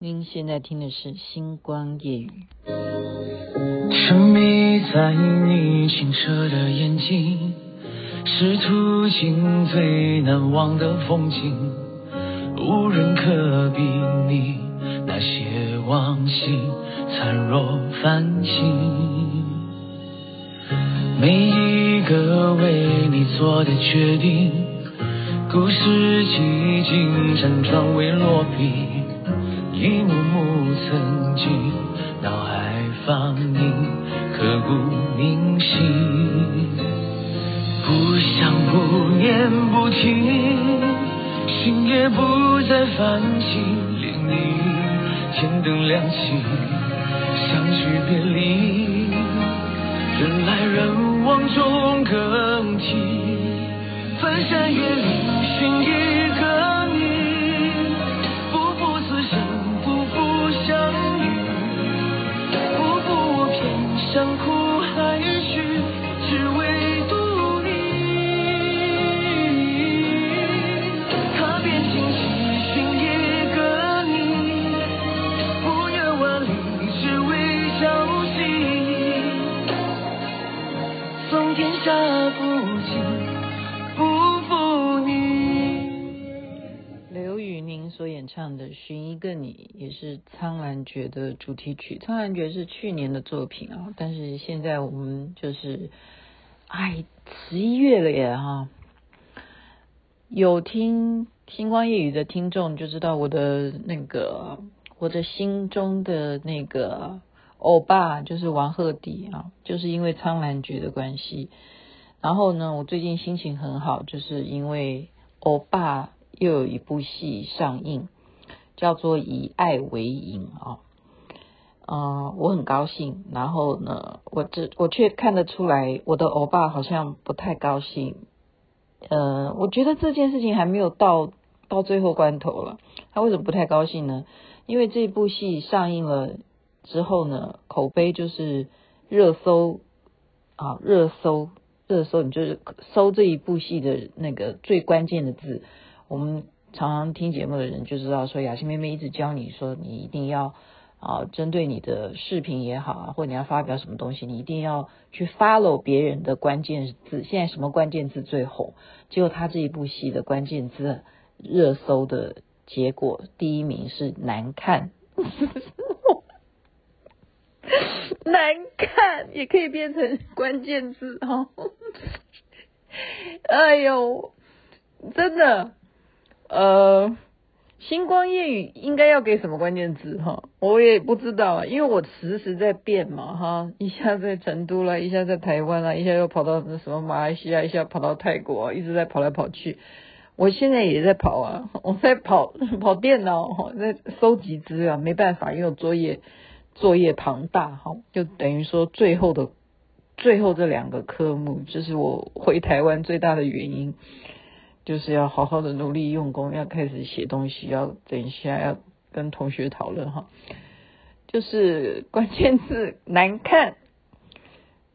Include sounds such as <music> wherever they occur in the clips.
您现在听的是《星光夜语》。沉迷在你清澈的眼睛，是途经最难忘的风景，无人可比拟，那些往昔灿若繁星。每一个为你做的决定，故事几经辗转未落笔。一幕幕曾经脑海放映，刻骨铭心。不想不念不听，心也不再泛起涟漪。天灯亮起，相聚别离，人来人往中更替，翻山越岭所演唱的《寻一个你》也是《苍兰诀》的主题曲，《苍兰诀》是去年的作品啊，但是现在我们就是，哎，十一月了耶哈！有听《星光夜语》的听众就知道我的那个我的心中的那个欧巴就是王鹤棣啊，就是因为《苍兰诀》的关系。然后呢，我最近心情很好，就是因为欧巴又有一部戏上映。叫做以爱为营啊，嗯，我很高兴。然后呢，我这我却看得出来，我的欧巴好像不太高兴。呃，我觉得这件事情还没有到到最后关头了。他为什么不太高兴呢？因为这部戏上映了之后呢，口碑就是热搜啊，热搜热搜，你就是搜这一部戏的那个最关键的字，我们。常常听节目的人就知道，说雅欣妹妹一直教你说，你一定要啊，针对你的视频也好啊，或者你要发表什么东西，你一定要去 follow 别人的关键字。现在什么关键字最红？结果他这一部戏的关键字热搜的结果，第一名是难看，<laughs> 难看也可以变成关键字哦。<laughs> 哎呦，真的。呃，星光夜雨应该要给什么关键字哈？我也不知道啊，因为我时时在变嘛哈，一下在成都啦，一下在台湾啦，一下又跑到那什么马来西亚，一下跑到泰国，一直在跑来跑去。我现在也在跑啊，我在跑 <laughs> 跑电脑，在收集资料，没办法，因为我作业作业庞大哈，就等于说最后的最后这两个科目，就是我回台湾最大的原因。就是要好好的努力用功，要开始写东西，要等一下要跟同学讨论哈。就是关键字难看，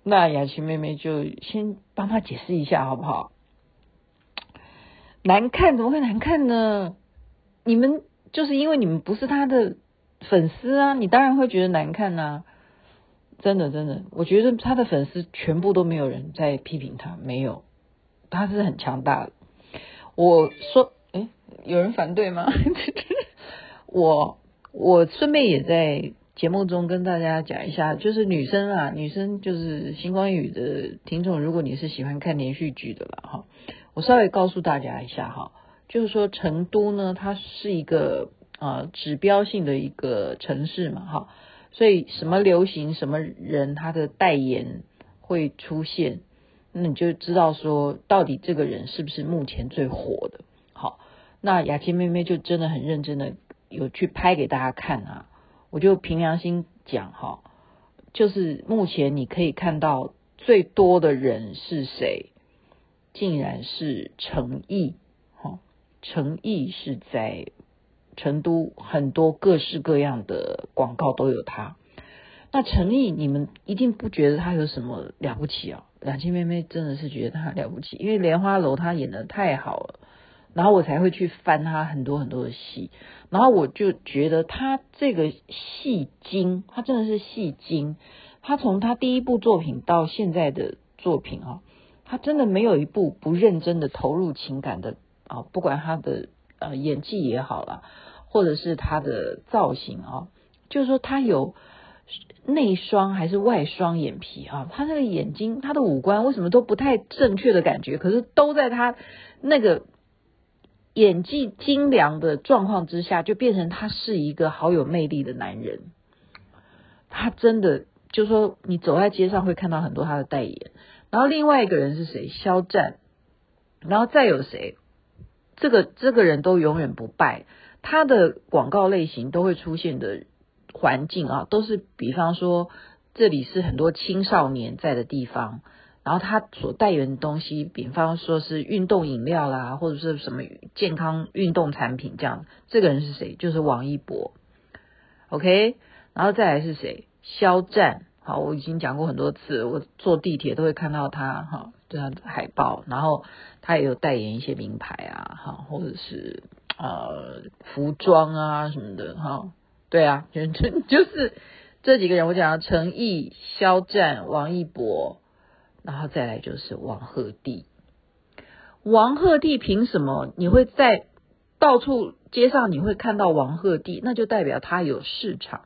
那雅琪妹妹就先帮她解释一下好不好？难看怎么会难看呢？你们就是因为你们不是他的粉丝啊，你当然会觉得难看呐、真的真的，我觉得他的粉丝全部都没有人在批评他，没有，他是很强大的。我说，哎，有人反对吗？<laughs> 我我顺便也在节目中跟大家讲一下，就是女生啊，女生就是星光雨的听众，如果你是喜欢看连续剧的了哈，我稍微告诉大家一下哈，就是说成都呢，它是一个呃指标性的一个城市嘛哈，所以什么流行什么人，他的代言会出现。那你就知道说，到底这个人是不是目前最火的？好，那雅琪妹妹就真的很认真的有去拍给大家看啊。我就凭良心讲哈，就是目前你可以看到最多的人是谁？竟然是陈毅。哈，陈毅是在成都很多各式各样的广告都有他。那陈毅，你们一定不觉得他有什么了不起啊？雅琪妹妹真的是觉得她了不起，因为莲花楼她演得太好了，然后我才会去翻她很多很多的戏，然后我就觉得她这个戏精，她真的是戏精。她从她第一部作品到现在的作品啊，她真的没有一部不认真的投入情感的啊，不管她的呃演技也好啦，或者是她的造型啊，就是说她有内双还是外双眼皮啊，他那个眼睛，他的五官为什么都不太正确的感觉，可是都在他那个。演技精良的状况之下，就变成他是一个好有魅力的男人。他真的就是说，你走在街上会看到很多他的代言。然后另外一个人是谁？肖战。然后再有谁？这个这个人都永远不败。他的广告类型都会出现的环境啊，都是比方说这里是很多青少年在的地方。然后他所代言的东西，比方说是运动饮料啦，或者是什么健康运动产品这样。这个人是谁？就是王一博。OK，然后再来是谁？肖战。好，我已经讲过很多次，我坐地铁都会看到他哈，这样的海报。然后他也有代言一些名牌啊，哈，或者是呃服装啊什么的哈。对啊，就 <laughs> 就是这几个人，我讲的陈毅、肖战、王一博。然后再来就是王鹤棣，王鹤棣凭什么你会在到处街上你会看到王鹤棣？那就代表他有市场，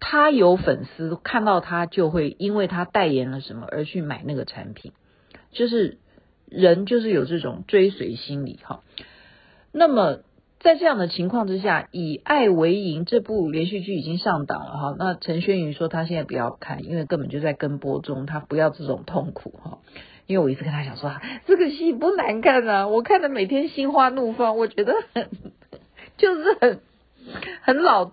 他有粉丝，看到他就会因为他代言了什么而去买那个产品，就是人就是有这种追随心理哈。那么。在这样的情况之下，《以爱为营》这部连续剧已经上档了哈。那陈轩宇说他现在不要看，因为根本就在跟播中，他不要这种痛苦哈。因为我一直跟他讲说，这个戏不难看啊，我看的每天心花怒放，我觉得很就是很很老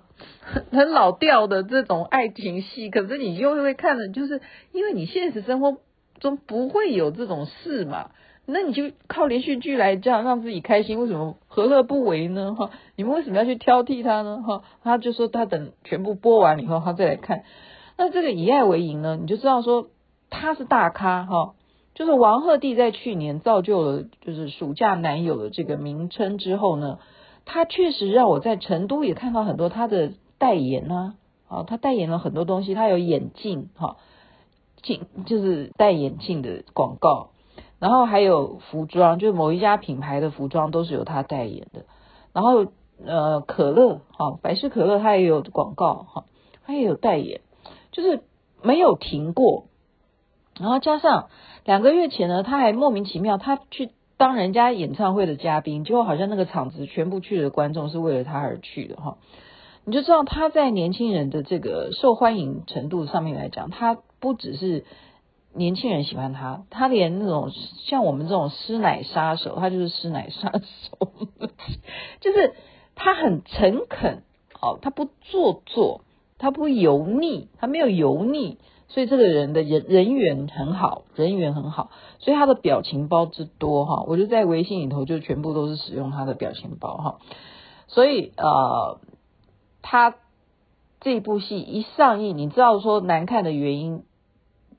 很老调的这种爱情戏。可是你又会看的，就是因为你现实生活中不会有这种事嘛。那你就靠连续剧来这样让自己开心，为什么何乐不为呢？哈，你们为什么要去挑剔他呢？哈，他就说他等全部播完以后，他再来看。那这个以爱为营呢，你就知道说他是大咖哈，就是王鹤棣在去年造就了就是暑假男友的这个名称之后呢，他确实让我在成都也看到很多他的代言呢，啊，他代言了很多东西，他有眼镜哈，镜就是戴眼镜的广告。然后还有服装，就是某一家品牌的服装都是由他代言的。然后呃，可乐哈，百事可乐他也有广告哈，他也有代言，就是没有停过。然后加上两个月前呢，他还莫名其妙，他去当人家演唱会的嘉宾，结果好像那个场子全部去的观众是为了他而去的哈。你就知道他在年轻人的这个受欢迎程度上面来讲，他不只是。年轻人喜欢他，他连那种像我们这种师奶杀手，他就是师奶杀手，就是他很诚恳，哦，他不做作，他不油腻，他没有油腻，所以这个人的人人缘很好，人缘很好，所以他的表情包之多哈，我就在微信里头就全部都是使用他的表情包哈，所以呃，他这部戏一上映，你知道说难看的原因。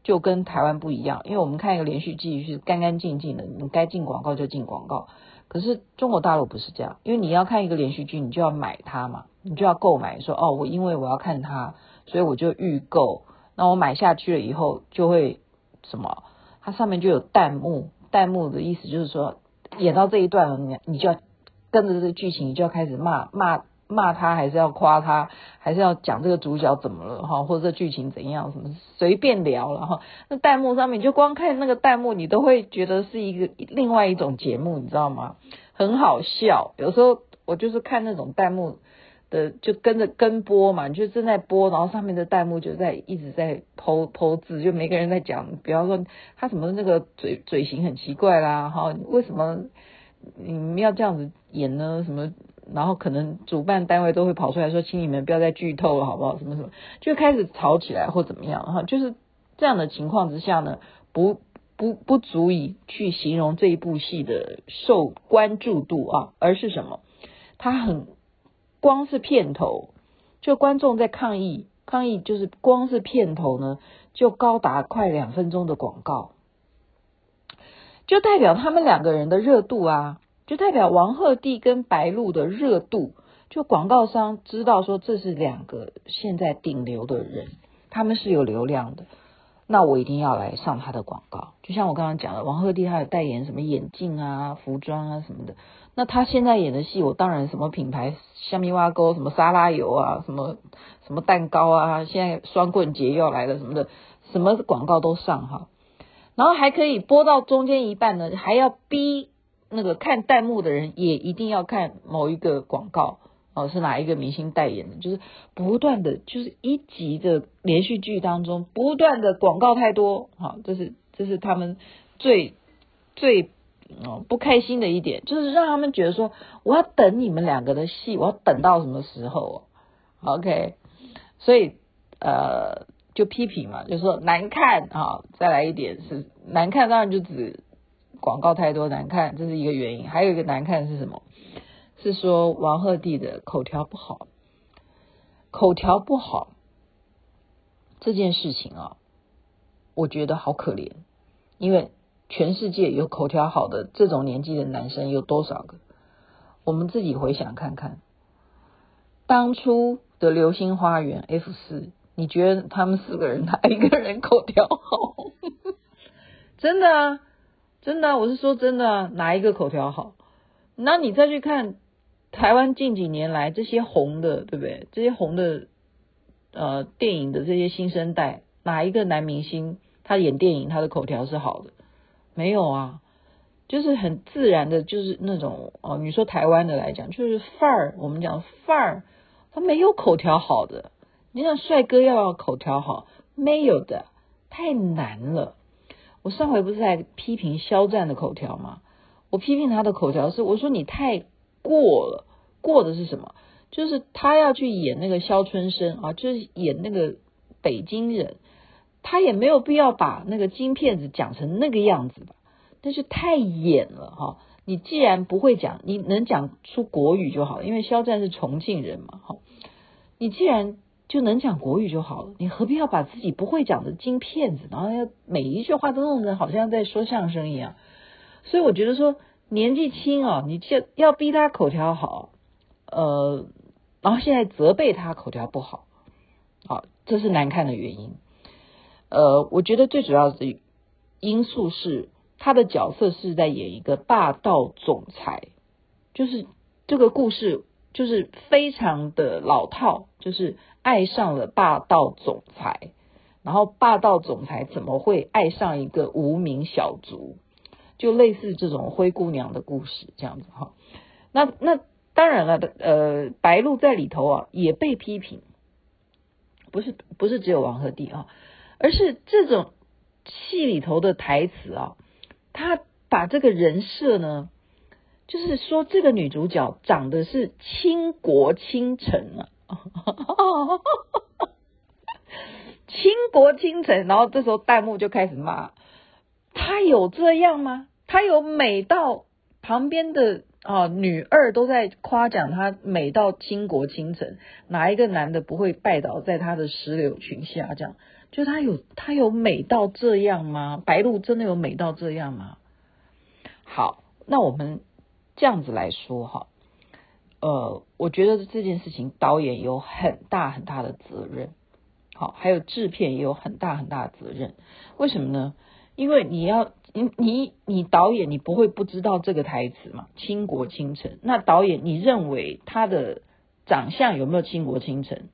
就跟台湾不一样，因为我们看一个连续剧是干干净净的，你该进广告就进广告。可是中国大陆不是这样，因为你要看一个连续剧，你就要买它嘛，你就要购买，说哦，我因为我要看它，所以我就预购。那我买下去了以后，就会什么？它上面就有弹幕，弹幕的意思就是说，演到这一段了，你你就要跟着这个剧情，你就要开始骂骂。骂他还是要夸他，还是要讲这个主角怎么了哈，或者这剧情怎样什么，随便聊了哈。那弹幕上面，就光看那个弹幕，你都会觉得是一个另外一种节目，你知道吗？很好笑。有时候我就是看那种弹幕的，就跟着跟播嘛，你就正在播，然后上面的弹幕就在一直在剖剖字，就每个人在讲，比方说他什么那个嘴嘴型很奇怪啦，哈，为什么你们要这样子演呢？什么？然后可能主办单位都会跑出来说，请你们不要再剧透了，好不好？什么什么，就开始吵起来或怎么样哈，就是这样的情况之下呢，不不不足以去形容这一部戏的受关注度啊，而是什么？它很光是片头，就观众在抗议抗议，就是光是片头呢，就高达快两分钟的广告，就代表他们两个人的热度啊。就代表王鹤棣跟白鹿的热度，就广告商知道说这是两个现在顶流的人，他们是有流量的，那我一定要来上他的广告。就像我刚刚讲的，王鹤棣他有代言什么眼镜啊、服装啊什么的，那他现在演的戏，我当然什么品牌，虾米挖沟，什么沙拉油啊，什么什么蛋糕啊，现在双棍节要来了什么的，什么广告都上哈，然后还可以播到中间一半呢，还要逼。那个看弹幕的人也一定要看某一个广告哦，是哪一个明星代言的？就是不断的，就是一集的连续剧当中不断的广告太多，好，这是这是他们最最哦不开心的一点，就是让他们觉得说我要等你们两个的戏，我要等到什么时候？OK，所以呃就批评嘛，就说难看啊，再来一点是难看，当然就指。广告太多难看，这是一个原因。还有一个难看是什么？是说王鹤棣的口条不好，口条不好这件事情啊，我觉得好可怜。因为全世界有口条好的这种年纪的男生有多少个？我们自己回想看看，当初的《流星花园》F 四，你觉得他们四个人哪一个人口条好？<laughs> 真的啊。真的，我是说真的啊，哪一个口条好？那你再去看台湾近几年来这些红的，对不对？这些红的呃电影的这些新生代，哪一个男明星他演电影他的口条是好的？没有啊，就是很自然的，就是那种哦，你说台湾的来讲，就是范儿，我们讲范儿，他没有口条好的。你想帅哥，要口条好，没有的，太难了。我上回不是在批评肖战的口条吗？我批评他的口条是，我说你太过了，过的是什么？就是他要去演那个肖春生啊，就是演那个北京人，他也没有必要把那个京片子讲成那个样子吧？但是太演了哈！你既然不会讲，你能讲出国语就好了，因为肖战是重庆人嘛，哈！你既然就能讲国语就好了，你何必要把自己不会讲的京片子，然后要每一句话都弄得好像在说相声一样？所以我觉得说年纪轻啊，你就要逼他口条好，呃，然后现在责备他口条不好，好，这是难看的原因。呃，我觉得最主要的因素是他的角色是在演一个霸道总裁，就是这个故事就是非常的老套，就是。爱上了霸道总裁，然后霸道总裁怎么会爱上一个无名小卒？就类似这种灰姑娘的故事这样子哈。那那当然了，呃，白鹿在里头啊也被批评，不是不是只有王鹤棣啊，而是这种戏里头的台词啊，他把这个人设呢，就是说这个女主角长得是倾国倾城啊。<laughs> 倾国倾城，然后这时候弹幕就开始骂他有这样吗？他有美到旁边的啊女二都在夸奖他美到倾国倾城，哪一个男的不会拜倒在他的石榴裙下？这样就他有他有美到这样吗？白鹿真的有美到这样吗？好，那我们这样子来说哈。呃，我觉得这件事情导演有很大很大的责任，好，还有制片也有很大很大的责任。为什么呢？因为你要你你你导演你不会不知道这个台词嘛？倾国倾城，那导演你认为他的长相有没有倾国倾城？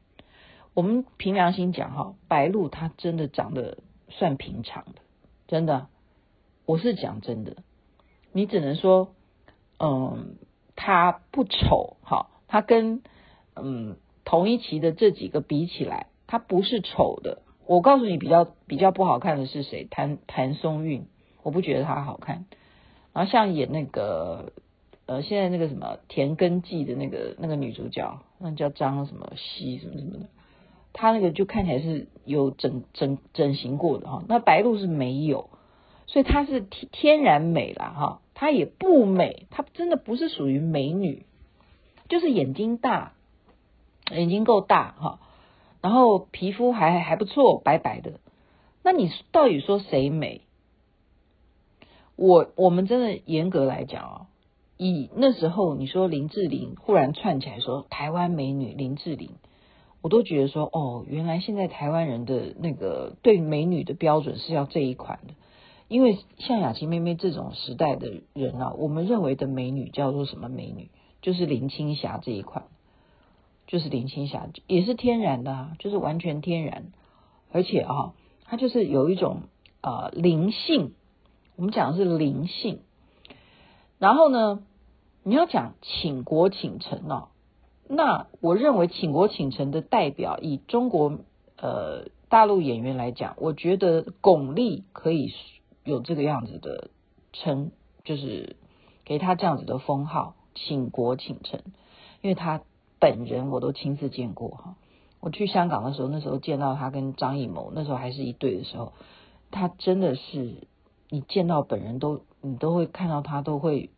我们凭良心讲哈，白鹿他真的长得算平常的，真的，我是讲真的，你只能说，嗯。他不丑，哈，他跟嗯同一期的这几个比起来，他不是丑的。我告诉你，比较比较不好看的是谁？谭谭松韵，我不觉得他好看。然后像演那个呃，现在那个什么《田耕记》的那个那个女主角，那叫张什么西什么什么的，她那个就看起来是有整整整形过的哈。那白鹿是没有，所以她是天天然美了哈。她也不美，她真的不是属于美女，就是眼睛大，眼睛够大哈，然后皮肤还还不错，白白的。那你到底说谁美？我我们真的严格来讲啊，以那时候你说林志玲忽然窜起来说台湾美女林志玲，我都觉得说哦，原来现在台湾人的那个对美女的标准是要这一款的。因为像雅琪妹妹这种时代的人啊，我们认为的美女叫做什么美女？就是林青霞这一款，就是林青霞也是天然的啊，就是完全天然，而且啊，她就是有一种呃灵性，我们讲的是灵性。然后呢，你要讲倾国倾城哦，那我认为倾国倾城的代表，以中国呃大陆演员来讲，我觉得巩俐可以。有这个样子的称，就是给他这样子的封号，倾国倾城，因为他本人我都亲自见过哈。我去香港的时候，那时候见到他跟张艺谋，那时候还是一对的时候，他真的是你见到本人都，你都会看到他都会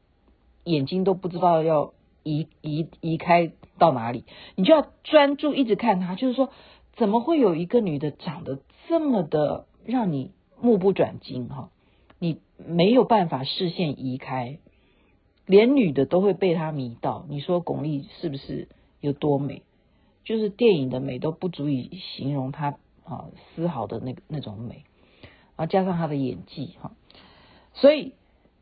眼睛都不知道要移移移开到哪里，你就要专注一直看他，就是说怎么会有一个女的长得这么的让你。目不转睛哈，你没有办法视线移开，连女的都会被他迷到。你说巩俐是不是有多美？就是电影的美都不足以形容她啊丝毫的那那种美，啊加上她的演技哈，所以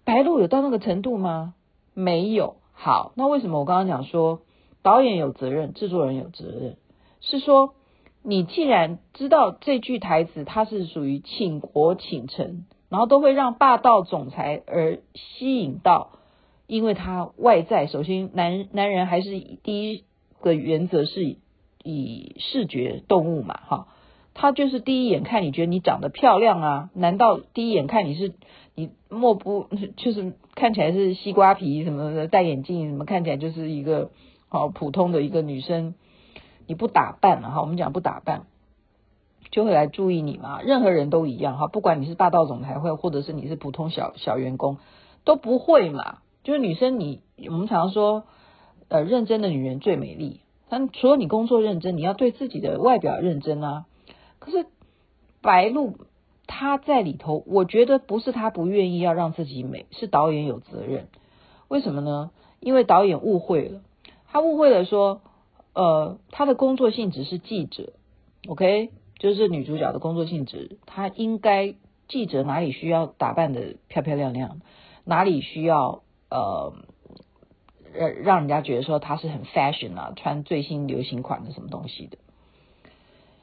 白鹿有到那个程度吗？没有。好，那为什么我刚刚讲说导演有责任，制作人有责任？是说。你既然知道这句台词，它是属于倾国倾城，然后都会让霸道总裁而吸引到，因为他外在首先男男人还是第一个原则是以视觉动物嘛，哈，他就是第一眼看你觉得你长得漂亮啊？难道第一眼看你是你莫不就是看起来是西瓜皮什么的，戴眼镜什么看起来就是一个好普通的一个女生？你不打扮了哈，我们讲不打扮，就会来注意你嘛。任何人都一样哈，不管你是霸道总裁会，或者是你是普通小小员工，都不会嘛。就是女生你，我们常常说，呃，认真的女人最美丽。但除了你工作认真，你要对自己的外表认真啊。可是白鹿她在里头，我觉得不是她不愿意要让自己美，是导演有责任。为什么呢？因为导演误会了，他误会了说。呃，他的工作性质是记者，OK，就是女主角的工作性质，她应该记者哪里需要打扮得漂漂亮亮，哪里需要呃让让人家觉得说她是很 fashion 啊，穿最新流行款的什么东西的。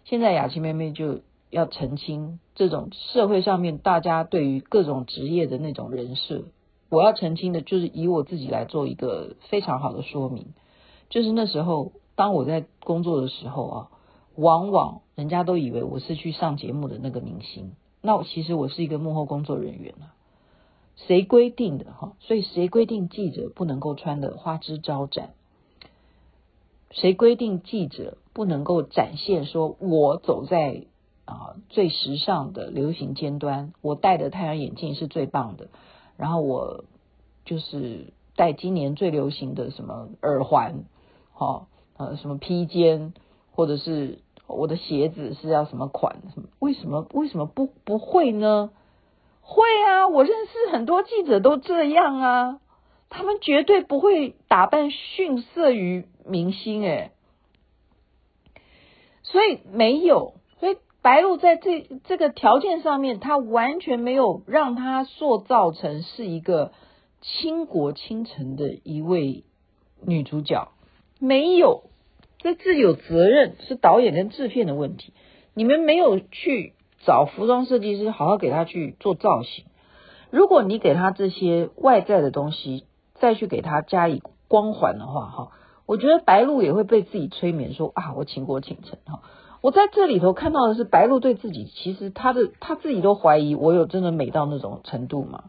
现在雅琪妹妹就要澄清这种社会上面大家对于各种职业的那种人设，我要澄清的就是以我自己来做一个非常好的说明，就是那时候。当我在工作的时候啊，往往人家都以为我是去上节目的那个明星，那其实我是一个幕后工作人员啊。谁规定的哈？所以谁规定记者不能够穿得花枝招展？谁规定记者不能够展现说我走在啊最时尚的流行尖端，我戴的太阳眼镜是最棒的，然后我就是戴今年最流行的什么耳环，哈。呃，什么披肩，或者是我的鞋子是要什么款？什么？为什么为什么不不会呢？会啊，我认识很多记者都这样啊，他们绝对不会打扮逊色于明星诶。所以没有，所以白鹿在这这个条件上面，他完全没有让他塑造成是一个倾国倾城的一位女主角。没有，这自有责任，是导演跟制片的问题。你们没有去找服装设计师，好好给他去做造型。如果你给他这些外在的东西，再去给他加以光环的话，哈，我觉得白鹿也会被自己催眠说啊，我倾国倾城哈。我在这里头看到的是白鹿对自己，其实他的他自己都怀疑，我有真的美到那种程度吗？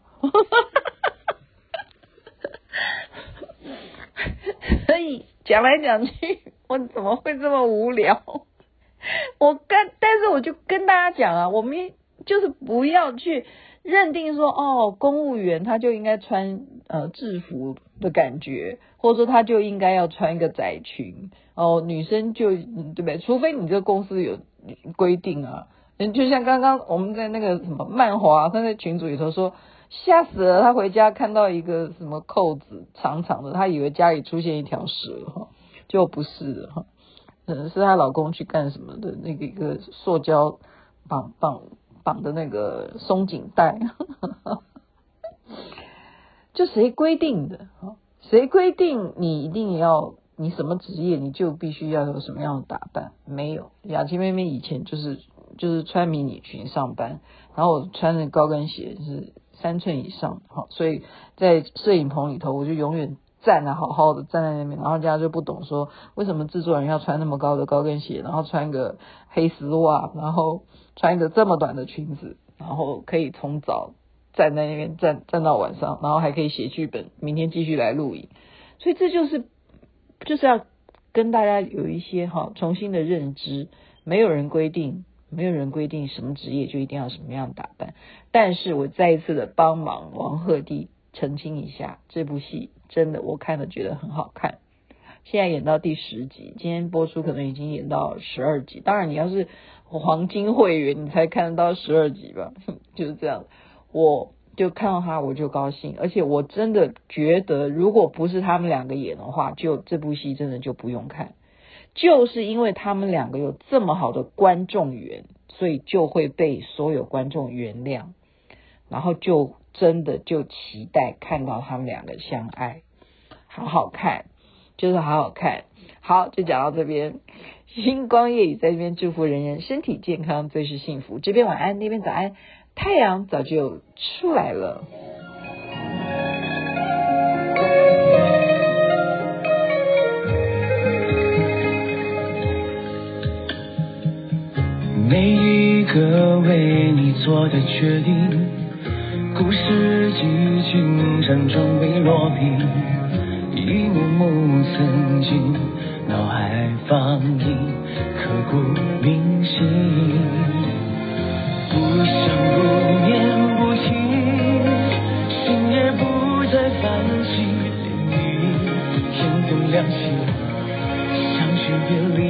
所以。讲来讲去，我怎么会这么无聊？<laughs> 我跟，但是我就跟大家讲啊，我们就是不要去认定说，哦，公务员他就应该穿呃制服的感觉，或者说他就应该要穿一个窄裙哦，女生就对不对？除非你这个公司有规定啊，就像刚刚我们在那个什么漫华，他在群组里头说，吓死了。他回家看到一个什么扣子长长的，他以为家里出现一条蛇哈，就不是的哈，可能是她老公去干什么的那个一个塑胶绑绑绑的那个松紧带，<laughs> 就谁规定的？谁规定你一定要？你什么职业，你就必须要有什么样的打扮？没有，雅琪妹妹以前就是就是穿迷你裙上班，然后穿的高跟鞋是三寸以上，好，所以在摄影棚里头，我就永远站得好好的站在那边，然后大家就不懂说为什么制作人要穿那么高的高跟鞋，然后穿个黑丝袜，然后穿一个这么短的裙子，然后可以从早站在那边站站到晚上，然后还可以写剧本，明天继续来录影，所以这就是。就是要跟大家有一些哈重新的认知，没有人规定，没有人规定什么职业就一定要什么样打扮。但是我再一次的帮忙王鹤棣澄清一下，这部戏真的我看了觉得很好看。现在演到第十集，今天播出可能已经演到十二集。当然你要是黄金会员，你才看得到十二集吧？<laughs> 就是这样，我。就看到他我就高兴，而且我真的觉得，如果不是他们两个演的话，就这部戏真的就不用看。就是因为他们两个有这么好的观众缘，所以就会被所有观众原谅，然后就真的就期待看到他们两个相爱，好好看，就是好好看。好，就讲到这边，星光夜雨在这边祝福人人身体健康，最是幸福。这边晚安，那边早安。太阳早就出来了。每一个为你做的决定，故事几经辗转未落笔，一幕幕曾经脑海放映，刻骨铭心。不想不念不停，心也不再泛起涟漪。天灯亮起，相聚别离，